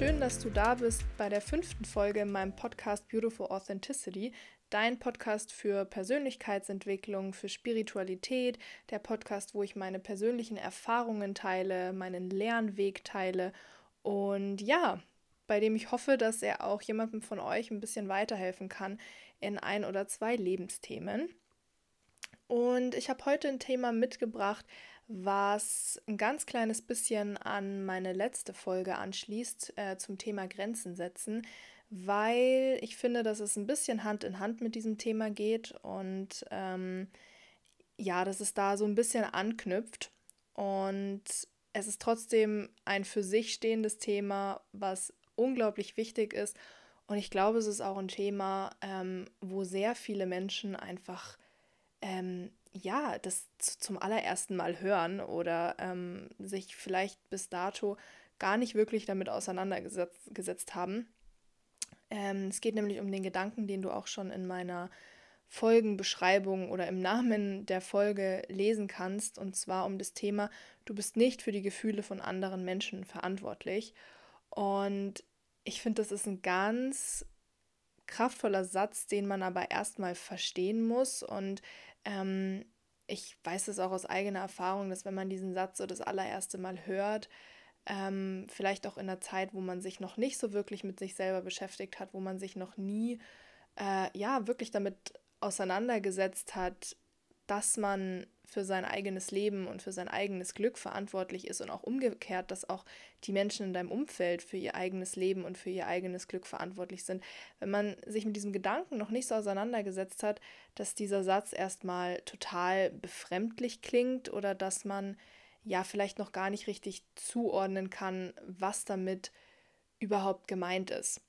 schön, dass du da bist bei der fünften Folge in meinem Podcast Beautiful Authenticity, dein Podcast für Persönlichkeitsentwicklung, für Spiritualität, der Podcast, wo ich meine persönlichen Erfahrungen teile, meinen Lernweg teile. Und ja, bei dem ich hoffe, dass er auch jemandem von euch ein bisschen weiterhelfen kann in ein oder zwei Lebensthemen. Und ich habe heute ein Thema mitgebracht, was ein ganz kleines bisschen an meine letzte Folge anschließt äh, zum Thema Grenzen setzen, weil ich finde, dass es ein bisschen Hand in Hand mit diesem Thema geht und ähm, ja, dass es da so ein bisschen anknüpft und es ist trotzdem ein für sich stehendes Thema, was unglaublich wichtig ist und ich glaube, es ist auch ein Thema, ähm, wo sehr viele Menschen einfach ähm, ja, das zum allerersten Mal hören oder ähm, sich vielleicht bis dato gar nicht wirklich damit auseinandergesetzt haben. Ähm, es geht nämlich um den Gedanken, den du auch schon in meiner Folgenbeschreibung oder im Namen der Folge lesen kannst, und zwar um das Thema, du bist nicht für die Gefühle von anderen Menschen verantwortlich. Und ich finde, das ist ein ganz kraftvoller Satz, den man aber erstmal verstehen muss. Und ähm, ich weiß es auch aus eigener Erfahrung, dass wenn man diesen Satz so das allererste Mal hört, ähm, vielleicht auch in einer Zeit, wo man sich noch nicht so wirklich mit sich selber beschäftigt hat, wo man sich noch nie äh, ja wirklich damit auseinandergesetzt hat, dass man für sein eigenes Leben und für sein eigenes Glück verantwortlich ist und auch umgekehrt, dass auch die Menschen in deinem Umfeld für ihr eigenes Leben und für ihr eigenes Glück verantwortlich sind. Wenn man sich mit diesem Gedanken noch nicht so auseinandergesetzt hat, dass dieser Satz erstmal total befremdlich klingt oder dass man ja vielleicht noch gar nicht richtig zuordnen kann, was damit überhaupt gemeint ist.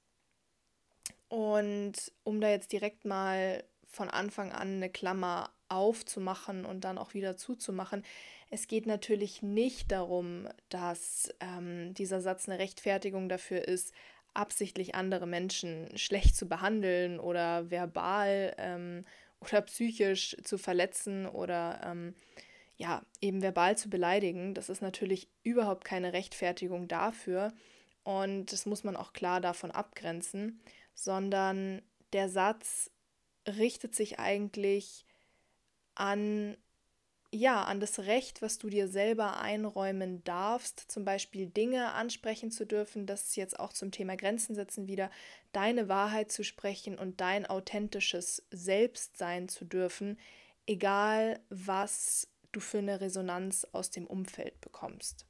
Und um da jetzt direkt mal von Anfang an eine Klammer aufzumachen und dann auch wieder zuzumachen. Es geht natürlich nicht darum, dass ähm, dieser Satz eine Rechtfertigung dafür ist, absichtlich andere Menschen schlecht zu behandeln oder verbal ähm, oder psychisch zu verletzen oder ähm, ja, eben verbal zu beleidigen. Das ist natürlich überhaupt keine Rechtfertigung dafür und das muss man auch klar davon abgrenzen, sondern der Satz richtet sich eigentlich an ja, an das Recht, was du dir selber einräumen darfst, zum Beispiel Dinge ansprechen zu dürfen, das ist jetzt auch zum Thema Grenzen setzen wieder, deine Wahrheit zu sprechen und dein authentisches Selbst sein zu dürfen, egal was du für eine Resonanz aus dem Umfeld bekommst.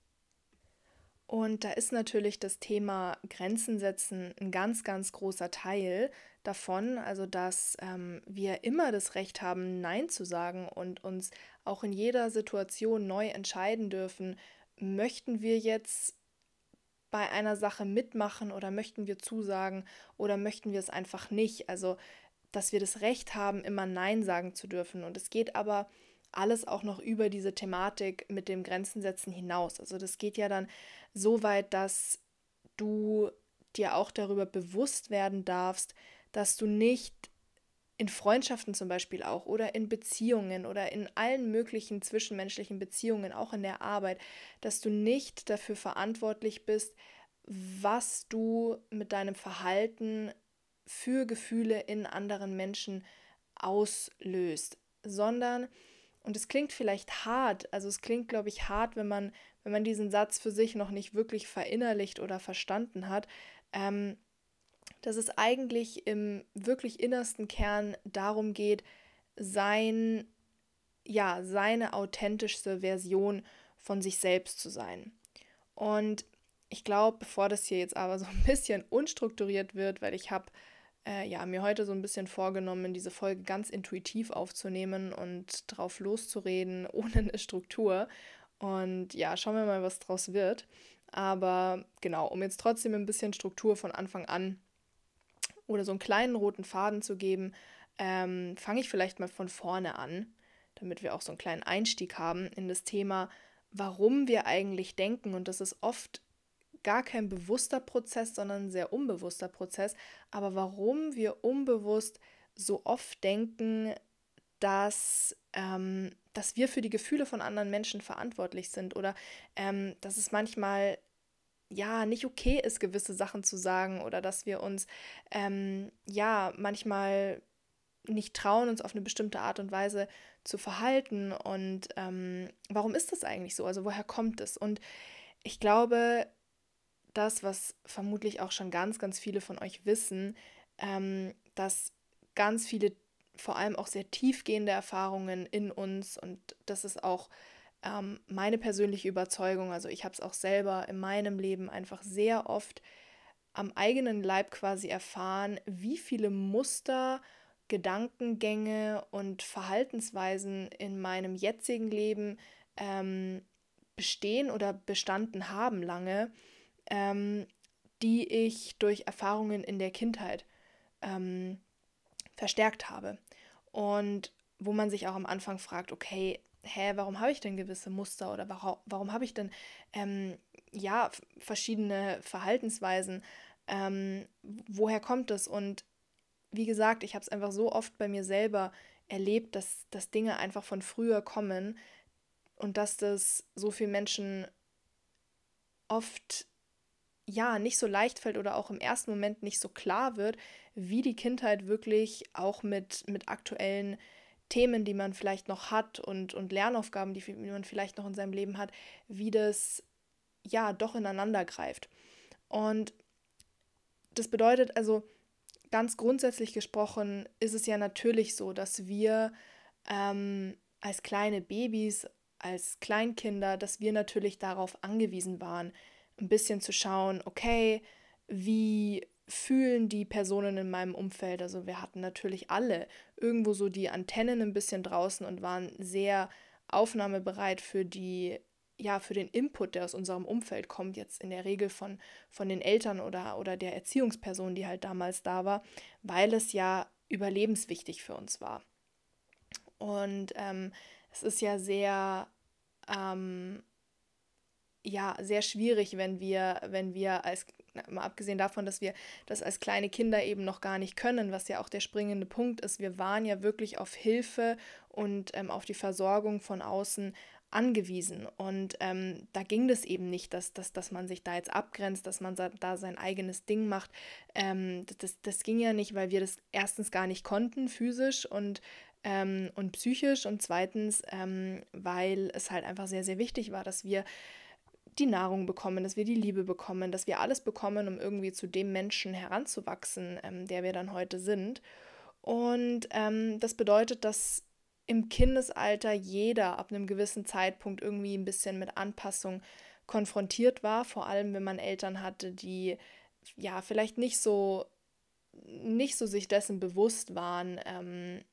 Und da ist natürlich das Thema Grenzen setzen ein ganz, ganz großer Teil davon, also dass ähm, wir immer das Recht haben, Nein zu sagen und uns auch in jeder Situation neu entscheiden dürfen, möchten wir jetzt bei einer Sache mitmachen oder möchten wir zusagen oder möchten wir es einfach nicht. Also, dass wir das Recht haben, immer Nein sagen zu dürfen. Und es geht aber alles auch noch über diese Thematik mit dem Grenzen setzen hinaus. Also das geht ja dann so weit, dass du dir auch darüber bewusst werden darfst, dass du nicht in Freundschaften zum Beispiel auch oder in Beziehungen oder in allen möglichen zwischenmenschlichen Beziehungen, auch in der Arbeit, dass du nicht dafür verantwortlich bist, was du mit deinem Verhalten für Gefühle in anderen Menschen auslöst, sondern und es klingt vielleicht hart, also es klingt, glaube ich, hart, wenn man, wenn man diesen Satz für sich noch nicht wirklich verinnerlicht oder verstanden hat, ähm, dass es eigentlich im wirklich innersten Kern darum geht, sein, ja, seine authentischste Version von sich selbst zu sein. Und ich glaube, bevor das hier jetzt aber so ein bisschen unstrukturiert wird, weil ich habe äh, ja, mir heute so ein bisschen vorgenommen, diese Folge ganz intuitiv aufzunehmen und drauf loszureden, ohne eine Struktur. Und ja, schauen wir mal, was draus wird. Aber genau, um jetzt trotzdem ein bisschen Struktur von Anfang an oder so einen kleinen roten Faden zu geben, ähm, fange ich vielleicht mal von vorne an, damit wir auch so einen kleinen Einstieg haben in das Thema, warum wir eigentlich denken. Und das ist oft gar kein bewusster Prozess, sondern ein sehr unbewusster Prozess. Aber warum wir unbewusst so oft denken, dass, ähm, dass wir für die Gefühle von anderen Menschen verantwortlich sind oder ähm, dass es manchmal ja nicht okay ist, gewisse Sachen zu sagen oder dass wir uns ähm, ja manchmal nicht trauen, uns auf eine bestimmte Art und Weise zu verhalten. Und ähm, warum ist das eigentlich so? Also woher kommt es? Und ich glaube, das, was vermutlich auch schon ganz, ganz viele von euch wissen, ähm, dass ganz viele, vor allem auch sehr tiefgehende Erfahrungen in uns, und das ist auch ähm, meine persönliche Überzeugung, also ich habe es auch selber in meinem Leben einfach sehr oft am eigenen Leib quasi erfahren, wie viele Muster, Gedankengänge und Verhaltensweisen in meinem jetzigen Leben ähm, bestehen oder bestanden haben lange, ähm, die ich durch Erfahrungen in der Kindheit ähm, verstärkt habe. Und wo man sich auch am Anfang fragt, okay, hä, warum habe ich denn gewisse Muster oder warum, warum habe ich denn ähm, ja verschiedene Verhaltensweisen? Ähm, woher kommt es? Und wie gesagt, ich habe es einfach so oft bei mir selber erlebt, dass, dass Dinge einfach von früher kommen und dass das so vielen Menschen oft ja nicht so leicht fällt oder auch im ersten Moment nicht so klar wird, wie die Kindheit wirklich auch mit, mit aktuellen Themen, die man vielleicht noch hat und, und Lernaufgaben, die, man vielleicht noch in seinem Leben hat, wie das ja doch ineinander greift. Und das bedeutet also, ganz grundsätzlich gesprochen, ist es ja natürlich so, dass wir ähm, als kleine Babys, als Kleinkinder, dass wir natürlich darauf angewiesen waren, ein bisschen zu schauen, okay, wie fühlen die Personen in meinem Umfeld. Also wir hatten natürlich alle irgendwo so die Antennen ein bisschen draußen und waren sehr aufnahmebereit für die ja, für den Input, der aus unserem Umfeld kommt, jetzt in der Regel von, von den Eltern oder, oder der Erziehungsperson, die halt damals da war, weil es ja überlebenswichtig für uns war. Und ähm, es ist ja sehr, ähm, ja, sehr schwierig, wenn wir, wenn wir als mal abgesehen davon, dass wir das als kleine Kinder eben noch gar nicht können, was ja auch der springende Punkt ist. Wir waren ja wirklich auf Hilfe und ähm, auf die Versorgung von außen angewiesen. Und ähm, da ging das eben nicht, dass, dass, dass man sich da jetzt abgrenzt, dass man da sein eigenes Ding macht. Ähm, das, das ging ja nicht, weil wir das erstens gar nicht konnten, physisch und, ähm, und psychisch. Und zweitens, ähm, weil es halt einfach sehr, sehr wichtig war, dass wir die Nahrung bekommen, dass wir die Liebe bekommen, dass wir alles bekommen, um irgendwie zu dem Menschen heranzuwachsen, ähm, der wir dann heute sind. Und ähm, das bedeutet, dass im Kindesalter jeder ab einem gewissen Zeitpunkt irgendwie ein bisschen mit Anpassung konfrontiert war, vor allem wenn man Eltern hatte, die ja vielleicht nicht so nicht so sich dessen bewusst waren, ähm,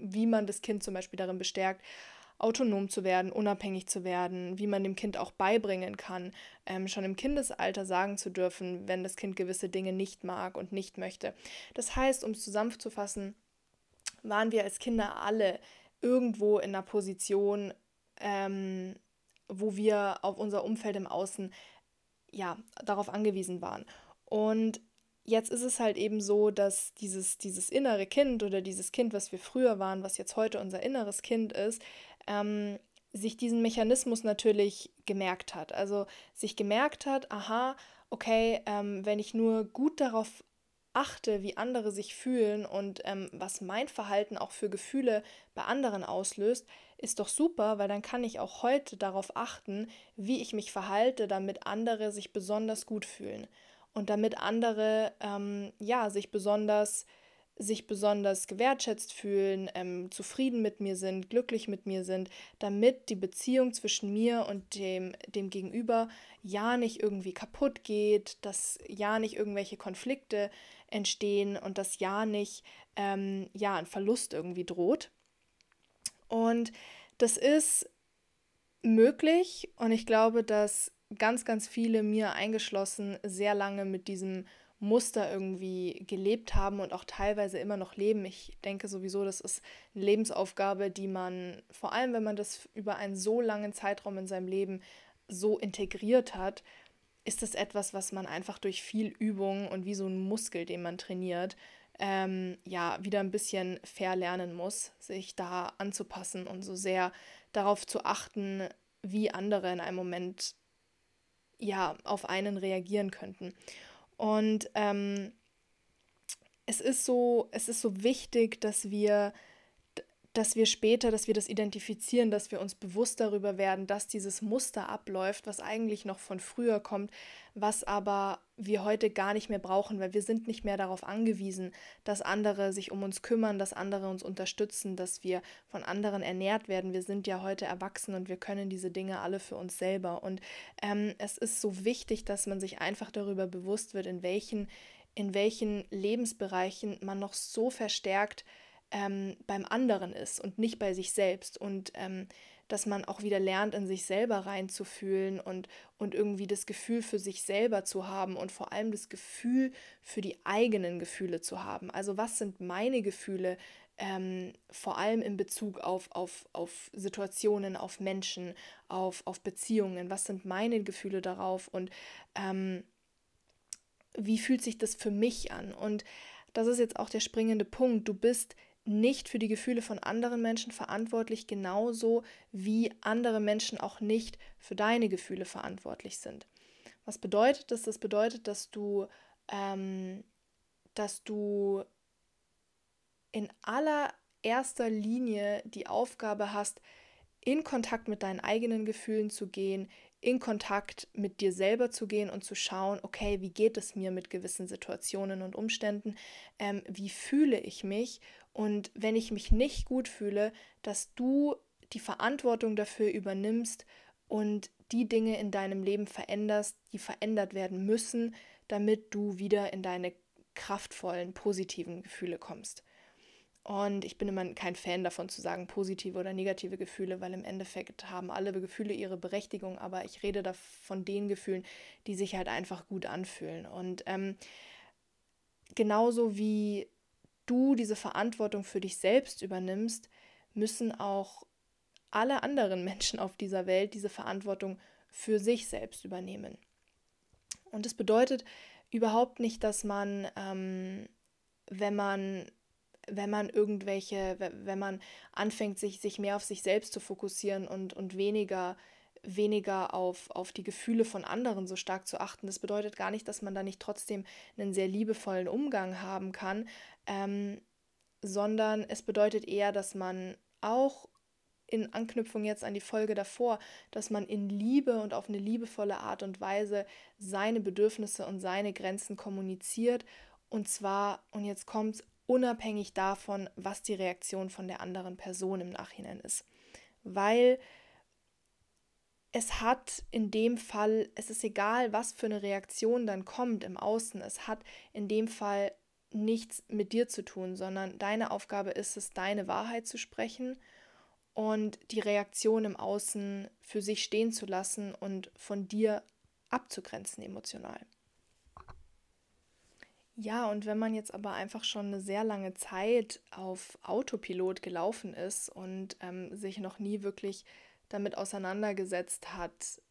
wie man das Kind zum Beispiel darin bestärkt, autonom zu werden, unabhängig zu werden, wie man dem Kind auch beibringen kann, ähm, schon im Kindesalter sagen zu dürfen, wenn das Kind gewisse Dinge nicht mag und nicht möchte. Das heißt, um es zusammenzufassen, waren wir als Kinder alle irgendwo in einer Position, ähm, wo wir auf unser Umfeld im Außen ja darauf angewiesen waren. Und jetzt ist es halt eben so, dass dieses, dieses innere Kind oder dieses Kind, was wir früher waren, was jetzt heute unser inneres Kind ist, ähm, sich diesen Mechanismus natürlich gemerkt hat. Also sich gemerkt hat, aha, okay, ähm, wenn ich nur gut darauf achte, wie andere sich fühlen und ähm, was mein Verhalten auch für Gefühle bei anderen auslöst, ist doch super, weil dann kann ich auch heute darauf achten, wie ich mich verhalte, damit andere sich besonders gut fühlen und damit andere ähm, ja sich besonders sich besonders gewertschätzt fühlen, ähm, zufrieden mit mir sind, glücklich mit mir sind, damit die Beziehung zwischen mir und dem, dem Gegenüber ja nicht irgendwie kaputt geht, dass ja nicht irgendwelche Konflikte entstehen und dass ja nicht ähm, ja ein Verlust irgendwie droht. Und das ist möglich und ich glaube, dass ganz, ganz viele mir eingeschlossen sehr lange mit diesem Muster irgendwie gelebt haben und auch teilweise immer noch leben. Ich denke sowieso, das ist eine Lebensaufgabe, die man, vor allem wenn man das über einen so langen Zeitraum in seinem Leben so integriert hat, ist das etwas, was man einfach durch viel Übung und wie so ein Muskel, den man trainiert, ähm, ja, wieder ein bisschen verlernen muss, sich da anzupassen und so sehr darauf zu achten, wie andere in einem Moment ja auf einen reagieren könnten. Und ähm, es ist so, es ist so wichtig, dass wir dass wir später, dass wir das identifizieren, dass wir uns bewusst darüber werden, dass dieses Muster abläuft, was eigentlich noch von früher kommt, was aber wir heute gar nicht mehr brauchen, weil wir sind nicht mehr darauf angewiesen, dass andere sich um uns kümmern, dass andere uns unterstützen, dass wir von anderen ernährt werden. Wir sind ja heute erwachsen und wir können diese Dinge alle für uns selber. Und ähm, es ist so wichtig, dass man sich einfach darüber bewusst wird, in welchen, in welchen Lebensbereichen man noch so verstärkt ähm, beim anderen ist und nicht bei sich selbst und ähm, dass man auch wieder lernt, in sich selber reinzufühlen und, und irgendwie das Gefühl für sich selber zu haben und vor allem das Gefühl für die eigenen Gefühle zu haben. Also was sind meine Gefühle, ähm, vor allem in Bezug auf, auf, auf Situationen, auf Menschen, auf, auf Beziehungen, was sind meine Gefühle darauf und ähm, wie fühlt sich das für mich an? Und das ist jetzt auch der springende Punkt. Du bist nicht für die Gefühle von anderen Menschen verantwortlich, genauso wie andere Menschen auch nicht für deine Gefühle verantwortlich sind. Was bedeutet das? Das bedeutet, dass du, ähm, dass du in allererster Linie die Aufgabe hast, in Kontakt mit deinen eigenen Gefühlen zu gehen, in Kontakt mit dir selber zu gehen und zu schauen, okay, wie geht es mir mit gewissen Situationen und Umständen, ähm, wie fühle ich mich und wenn ich mich nicht gut fühle, dass du die Verantwortung dafür übernimmst und die Dinge in deinem Leben veränderst, die verändert werden müssen, damit du wieder in deine kraftvollen, positiven Gefühle kommst. Und ich bin immer kein Fan davon zu sagen, positive oder negative Gefühle, weil im Endeffekt haben alle Gefühle ihre Berechtigung, aber ich rede da von den Gefühlen, die sich halt einfach gut anfühlen. Und ähm, genauso wie du diese Verantwortung für dich selbst übernimmst, müssen auch alle anderen Menschen auf dieser Welt diese Verantwortung für sich selbst übernehmen. Und das bedeutet überhaupt nicht, dass man, ähm, wenn man wenn man irgendwelche, wenn man anfängt, sich, sich mehr auf sich selbst zu fokussieren und, und weniger weniger auf, auf die Gefühle von anderen so stark zu achten. Das bedeutet gar nicht, dass man da nicht trotzdem einen sehr liebevollen Umgang haben kann, ähm, sondern es bedeutet eher, dass man auch in Anknüpfung jetzt an die Folge davor, dass man in Liebe und auf eine liebevolle Art und Weise seine Bedürfnisse und seine Grenzen kommuniziert. Und zwar, und jetzt kommt es, unabhängig davon, was die Reaktion von der anderen Person im Nachhinein ist. Weil es hat in dem Fall, es ist egal, was für eine Reaktion dann kommt im Außen, es hat in dem Fall nichts mit dir zu tun, sondern deine Aufgabe ist es, deine Wahrheit zu sprechen und die Reaktion im Außen für sich stehen zu lassen und von dir abzugrenzen emotional. Ja, und wenn man jetzt aber einfach schon eine sehr lange Zeit auf Autopilot gelaufen ist und ähm, sich noch nie wirklich damit auseinandergesetzt hat,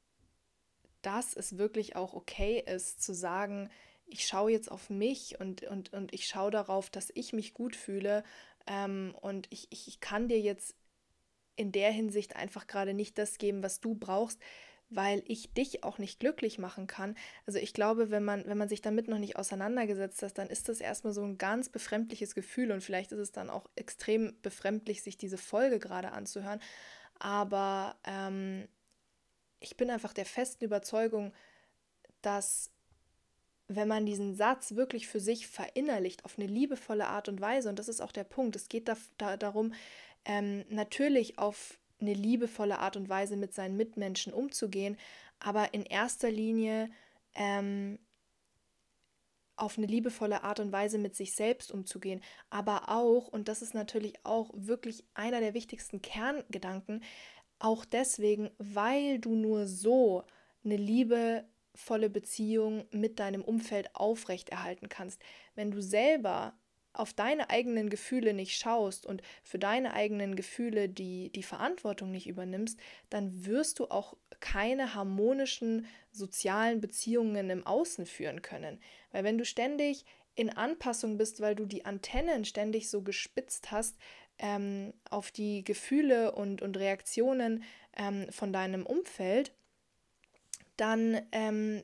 dass es wirklich auch okay ist zu sagen, ich schaue jetzt auf mich und, und, und ich schaue darauf, dass ich mich gut fühle ähm, und ich, ich, ich kann dir jetzt in der Hinsicht einfach gerade nicht das geben, was du brauchst, weil ich dich auch nicht glücklich machen kann. Also ich glaube, wenn man, wenn man sich damit noch nicht auseinandergesetzt hat, dann ist das erstmal so ein ganz befremdliches Gefühl und vielleicht ist es dann auch extrem befremdlich, sich diese Folge gerade anzuhören. Aber ähm, ich bin einfach der festen Überzeugung, dass wenn man diesen Satz wirklich für sich verinnerlicht auf eine liebevolle Art und Weise, und das ist auch der Punkt, es geht da, da, darum, ähm, natürlich auf eine liebevolle Art und Weise mit seinen Mitmenschen umzugehen, aber in erster Linie ähm, auf eine liebevolle Art und Weise mit sich selbst umzugehen, aber auch, und das ist natürlich auch wirklich einer der wichtigsten Kerngedanken, auch deswegen, weil du nur so eine liebevolle Beziehung mit deinem Umfeld aufrechterhalten kannst. Wenn du selber auf deine eigenen Gefühle nicht schaust und für deine eigenen Gefühle die, die Verantwortung nicht übernimmst, dann wirst du auch keine harmonischen sozialen Beziehungen im Außen führen können. Weil wenn du ständig in Anpassung bist, weil du die Antennen ständig so gespitzt hast, ähm, auf die Gefühle und, und Reaktionen ähm, von deinem Umfeld, dann, ähm,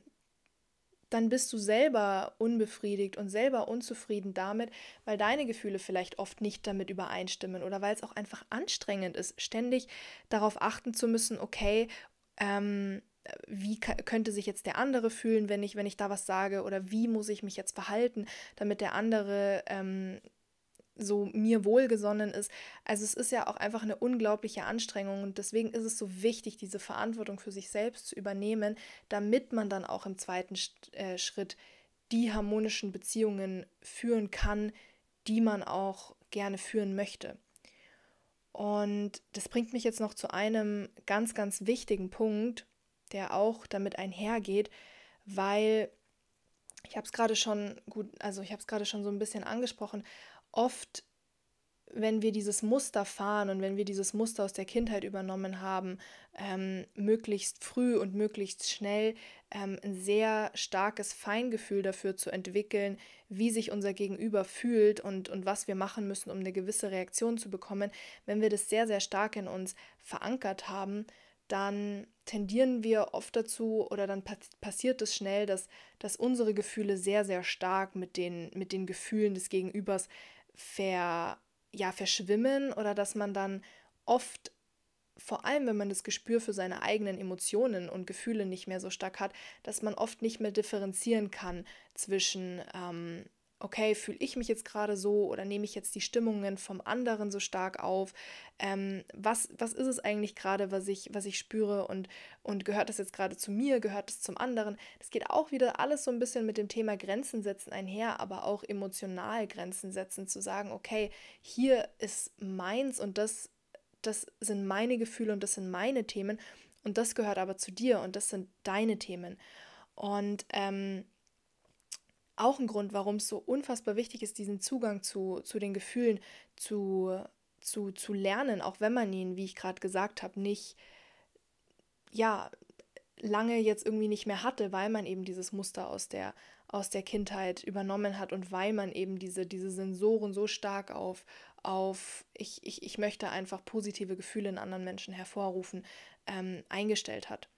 dann bist du selber unbefriedigt und selber unzufrieden damit, weil deine Gefühle vielleicht oft nicht damit übereinstimmen oder weil es auch einfach anstrengend ist, ständig darauf achten zu müssen, okay, ähm, wie könnte sich jetzt der andere fühlen, wenn ich, wenn ich da was sage oder wie muss ich mich jetzt verhalten, damit der andere ähm, so mir wohlgesonnen ist. Also es ist ja auch einfach eine unglaubliche Anstrengung und deswegen ist es so wichtig, diese Verantwortung für sich selbst zu übernehmen, damit man dann auch im zweiten äh, Schritt die harmonischen Beziehungen führen kann, die man auch gerne führen möchte. Und das bringt mich jetzt noch zu einem ganz, ganz wichtigen Punkt, der auch damit einhergeht, weil ich habe es gerade schon gut, also ich habe es gerade schon so ein bisschen angesprochen, oft wenn wir dieses Muster fahren und wenn wir dieses Muster aus der Kindheit übernommen haben, ähm, möglichst früh und möglichst schnell ähm, ein sehr starkes Feingefühl dafür zu entwickeln, wie sich unser Gegenüber fühlt und, und was wir machen müssen, um eine gewisse Reaktion zu bekommen, wenn wir das sehr, sehr stark in uns verankert haben, dann tendieren wir oft dazu oder dann passiert es schnell, dass, dass unsere Gefühle sehr, sehr stark mit den, mit den Gefühlen des Gegenübers ver, ja, verschwimmen oder dass man dann oft, vor allem wenn man das Gespür für seine eigenen Emotionen und Gefühle nicht mehr so stark hat, dass man oft nicht mehr differenzieren kann zwischen ähm, okay, fühle ich mich jetzt gerade so oder nehme ich jetzt die Stimmungen vom anderen so stark auf? Ähm, was, was ist es eigentlich gerade, was ich, was ich spüre und, und gehört das jetzt gerade zu mir, gehört es zum anderen? Das geht auch wieder alles so ein bisschen mit dem Thema Grenzen setzen einher, aber auch emotional Grenzen setzen, zu sagen, okay, hier ist meins und das, das sind meine Gefühle und das sind meine Themen und das gehört aber zu dir und das sind deine Themen. Und ähm, auch ein Grund, warum es so unfassbar wichtig ist, diesen Zugang zu, zu den Gefühlen zu, zu, zu lernen, auch wenn man ihn, wie ich gerade gesagt habe, nicht, ja, lange jetzt irgendwie nicht mehr hatte, weil man eben dieses Muster aus der, aus der Kindheit übernommen hat und weil man eben diese, diese Sensoren so stark auf, auf ich, ich, ich möchte einfach positive Gefühle in anderen Menschen hervorrufen, ähm, eingestellt hat.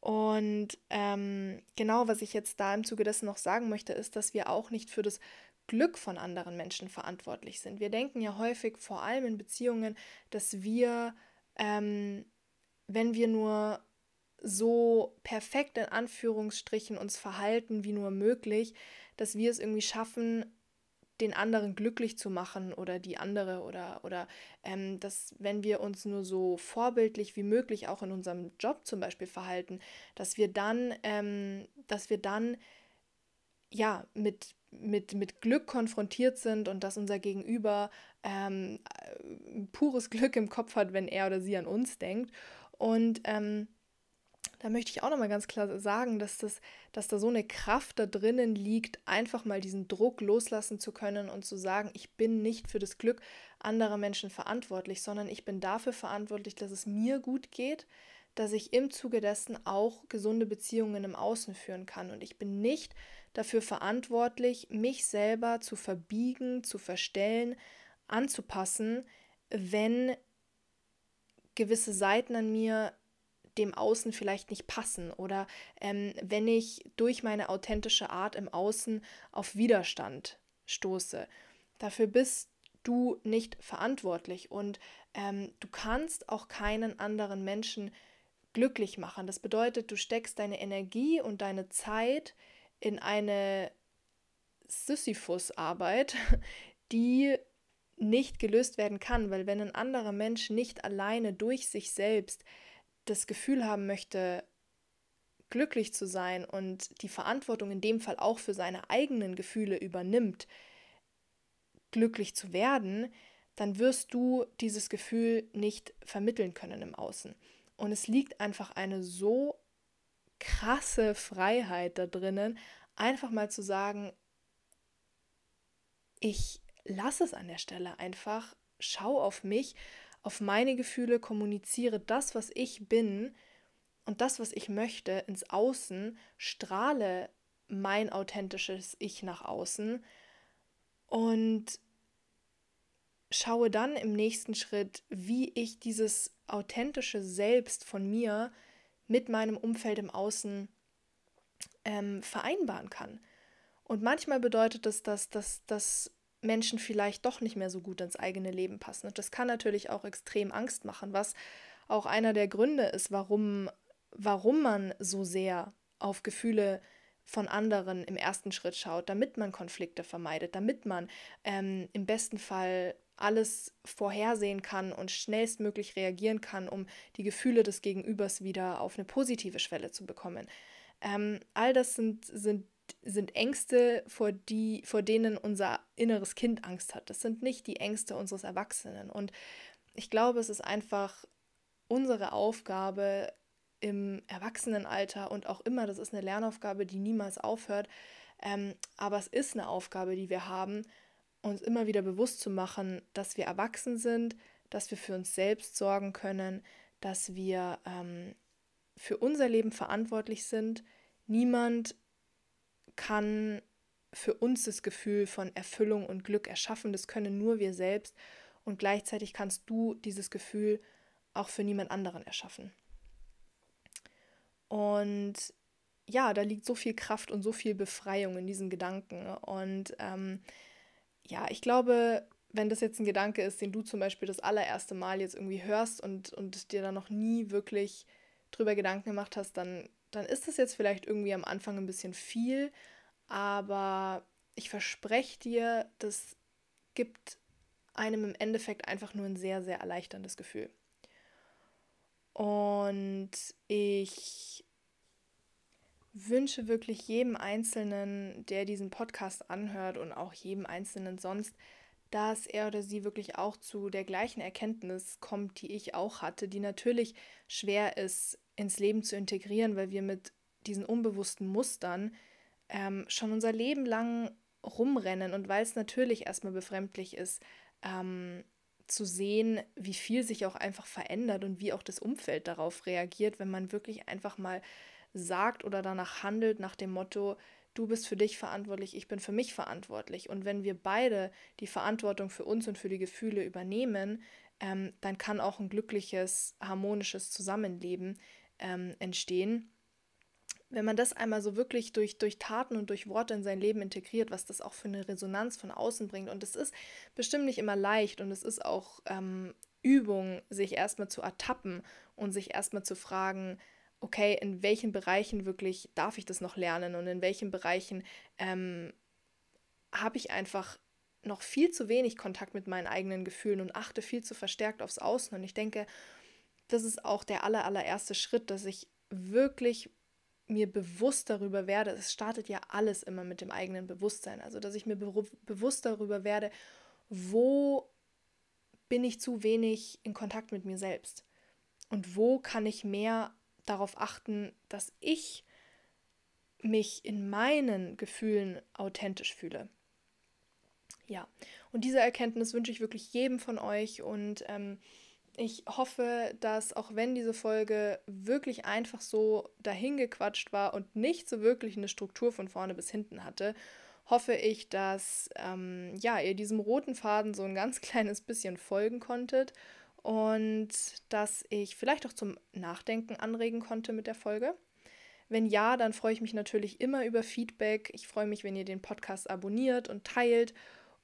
Und ähm, genau, was ich jetzt da im Zuge dessen noch sagen möchte, ist, dass wir auch nicht für das Glück von anderen Menschen verantwortlich sind. Wir denken ja häufig, vor allem in Beziehungen, dass wir, ähm, wenn wir nur so perfekt in Anführungsstrichen uns verhalten wie nur möglich, dass wir es irgendwie schaffen, den anderen glücklich zu machen oder die andere oder, oder ähm, dass wenn wir uns nur so vorbildlich wie möglich auch in unserem Job zum Beispiel verhalten, dass wir dann, ähm, dass wir dann ja mit, mit, mit Glück konfrontiert sind und dass unser Gegenüber ähm, pures Glück im Kopf hat, wenn er oder sie an uns denkt. Und ähm, da möchte ich auch nochmal ganz klar sagen, dass, das, dass da so eine Kraft da drinnen liegt, einfach mal diesen Druck loslassen zu können und zu sagen, ich bin nicht für das Glück anderer Menschen verantwortlich, sondern ich bin dafür verantwortlich, dass es mir gut geht, dass ich im Zuge dessen auch gesunde Beziehungen im Außen führen kann. Und ich bin nicht dafür verantwortlich, mich selber zu verbiegen, zu verstellen, anzupassen, wenn gewisse Seiten an mir dem Außen vielleicht nicht passen oder ähm, wenn ich durch meine authentische Art im Außen auf Widerstand stoße. Dafür bist du nicht verantwortlich und ähm, du kannst auch keinen anderen Menschen glücklich machen. Das bedeutet, du steckst deine Energie und deine Zeit in eine Sisyphus-Arbeit, die nicht gelöst werden kann, weil wenn ein anderer Mensch nicht alleine durch sich selbst das Gefühl haben möchte, glücklich zu sein und die Verantwortung in dem Fall auch für seine eigenen Gefühle übernimmt, glücklich zu werden, dann wirst du dieses Gefühl nicht vermitteln können im Außen. Und es liegt einfach eine so krasse Freiheit da drinnen, einfach mal zu sagen, ich lasse es an der Stelle einfach, schau auf mich auf meine Gefühle, kommuniziere das, was ich bin und das, was ich möchte, ins Außen, strahle mein authentisches Ich nach außen und schaue dann im nächsten Schritt, wie ich dieses authentische Selbst von mir mit meinem Umfeld im Außen ähm, vereinbaren kann. Und manchmal bedeutet das, dass, dass, dass Menschen vielleicht doch nicht mehr so gut ins eigene Leben passen. Und das kann natürlich auch extrem Angst machen, was auch einer der Gründe ist, warum, warum man so sehr auf Gefühle von anderen im ersten Schritt schaut, damit man Konflikte vermeidet, damit man ähm, im besten Fall alles vorhersehen kann und schnellstmöglich reagieren kann, um die Gefühle des Gegenübers wieder auf eine positive Schwelle zu bekommen. Ähm, all das sind, sind, sind Ängste, vor, die, vor denen unser inneres Kind Angst hat. Das sind nicht die Ängste unseres Erwachsenen. Und ich glaube, es ist einfach unsere Aufgabe im Erwachsenenalter und auch immer, das ist eine Lernaufgabe, die niemals aufhört, ähm, aber es ist eine Aufgabe, die wir haben, uns immer wieder bewusst zu machen, dass wir erwachsen sind, dass wir für uns selbst sorgen können, dass wir ähm, für unser Leben verantwortlich sind. Niemand kann für uns das Gefühl von Erfüllung und Glück erschaffen. Das können nur wir selbst. Und gleichzeitig kannst du dieses Gefühl auch für niemand anderen erschaffen. Und ja, da liegt so viel Kraft und so viel Befreiung in diesen Gedanken. Und ähm, ja, ich glaube, wenn das jetzt ein Gedanke ist, den du zum Beispiel das allererste Mal jetzt irgendwie hörst und, und dir da noch nie wirklich drüber Gedanken gemacht hast, dann, dann ist das jetzt vielleicht irgendwie am Anfang ein bisschen viel, aber ich verspreche dir, das gibt einem im Endeffekt einfach nur ein sehr, sehr erleichterndes Gefühl. Und ich wünsche wirklich jedem Einzelnen, der diesen Podcast anhört und auch jedem Einzelnen sonst, dass er oder sie wirklich auch zu der gleichen Erkenntnis kommt, die ich auch hatte, die natürlich schwer ist ins Leben zu integrieren, weil wir mit diesen unbewussten Mustern ähm, schon unser Leben lang rumrennen und weil es natürlich erstmal befremdlich ist, ähm, zu sehen, wie viel sich auch einfach verändert und wie auch das Umfeld darauf reagiert, wenn man wirklich einfach mal sagt oder danach handelt nach dem Motto, du bist für dich verantwortlich, ich bin für mich verantwortlich. Und wenn wir beide die Verantwortung für uns und für die Gefühle übernehmen, ähm, dann kann auch ein glückliches, harmonisches Zusammenleben ähm, entstehen. Wenn man das einmal so wirklich durch, durch Taten und durch Worte in sein Leben integriert, was das auch für eine Resonanz von außen bringt. Und es ist bestimmt nicht immer leicht und es ist auch ähm, Übung, sich erstmal zu ertappen und sich erstmal zu fragen, okay, in welchen Bereichen wirklich darf ich das noch lernen und in welchen Bereichen ähm, habe ich einfach noch viel zu wenig Kontakt mit meinen eigenen Gefühlen und achte viel zu verstärkt aufs Außen. Und ich denke, das ist auch der aller, allererste Schritt, dass ich wirklich mir bewusst darüber werde, es startet ja alles immer mit dem eigenen Bewusstsein, also dass ich mir be bewusst darüber werde, wo bin ich zu wenig in Kontakt mit mir selbst? Und wo kann ich mehr darauf achten, dass ich mich in meinen Gefühlen authentisch fühle. Ja, und diese Erkenntnis wünsche ich wirklich jedem von euch und ähm, ich hoffe, dass auch wenn diese Folge wirklich einfach so dahingequatscht war und nicht so wirklich eine Struktur von vorne bis hinten hatte, hoffe ich, dass ähm, ja, ihr diesem roten Faden so ein ganz kleines bisschen folgen konntet und dass ich vielleicht auch zum Nachdenken anregen konnte mit der Folge. Wenn ja, dann freue ich mich natürlich immer über Feedback. Ich freue mich, wenn ihr den Podcast abonniert und teilt.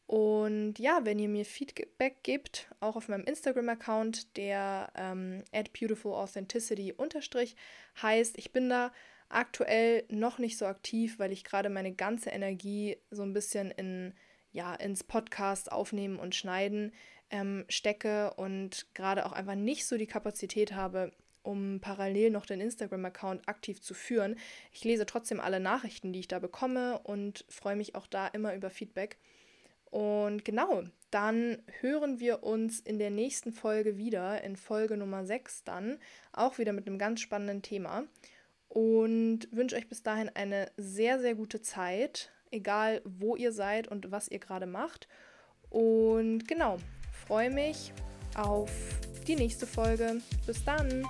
Und ja, wenn ihr mir Feedback gebt, auch auf meinem Instagram-Account, der ähm, at beautifulauthenticity unterstrich heißt, ich bin da aktuell noch nicht so aktiv, weil ich gerade meine ganze Energie so ein bisschen in, ja, ins Podcast aufnehmen und schneiden ähm, stecke und gerade auch einfach nicht so die Kapazität habe, um parallel noch den Instagram-Account aktiv zu führen. Ich lese trotzdem alle Nachrichten, die ich da bekomme und freue mich auch da immer über Feedback. Und genau, dann hören wir uns in der nächsten Folge wieder, in Folge Nummer 6 dann, auch wieder mit einem ganz spannenden Thema. Und wünsche euch bis dahin eine sehr, sehr gute Zeit, egal wo ihr seid und was ihr gerade macht. Und genau, freue mich auf die nächste Folge. Bis dann!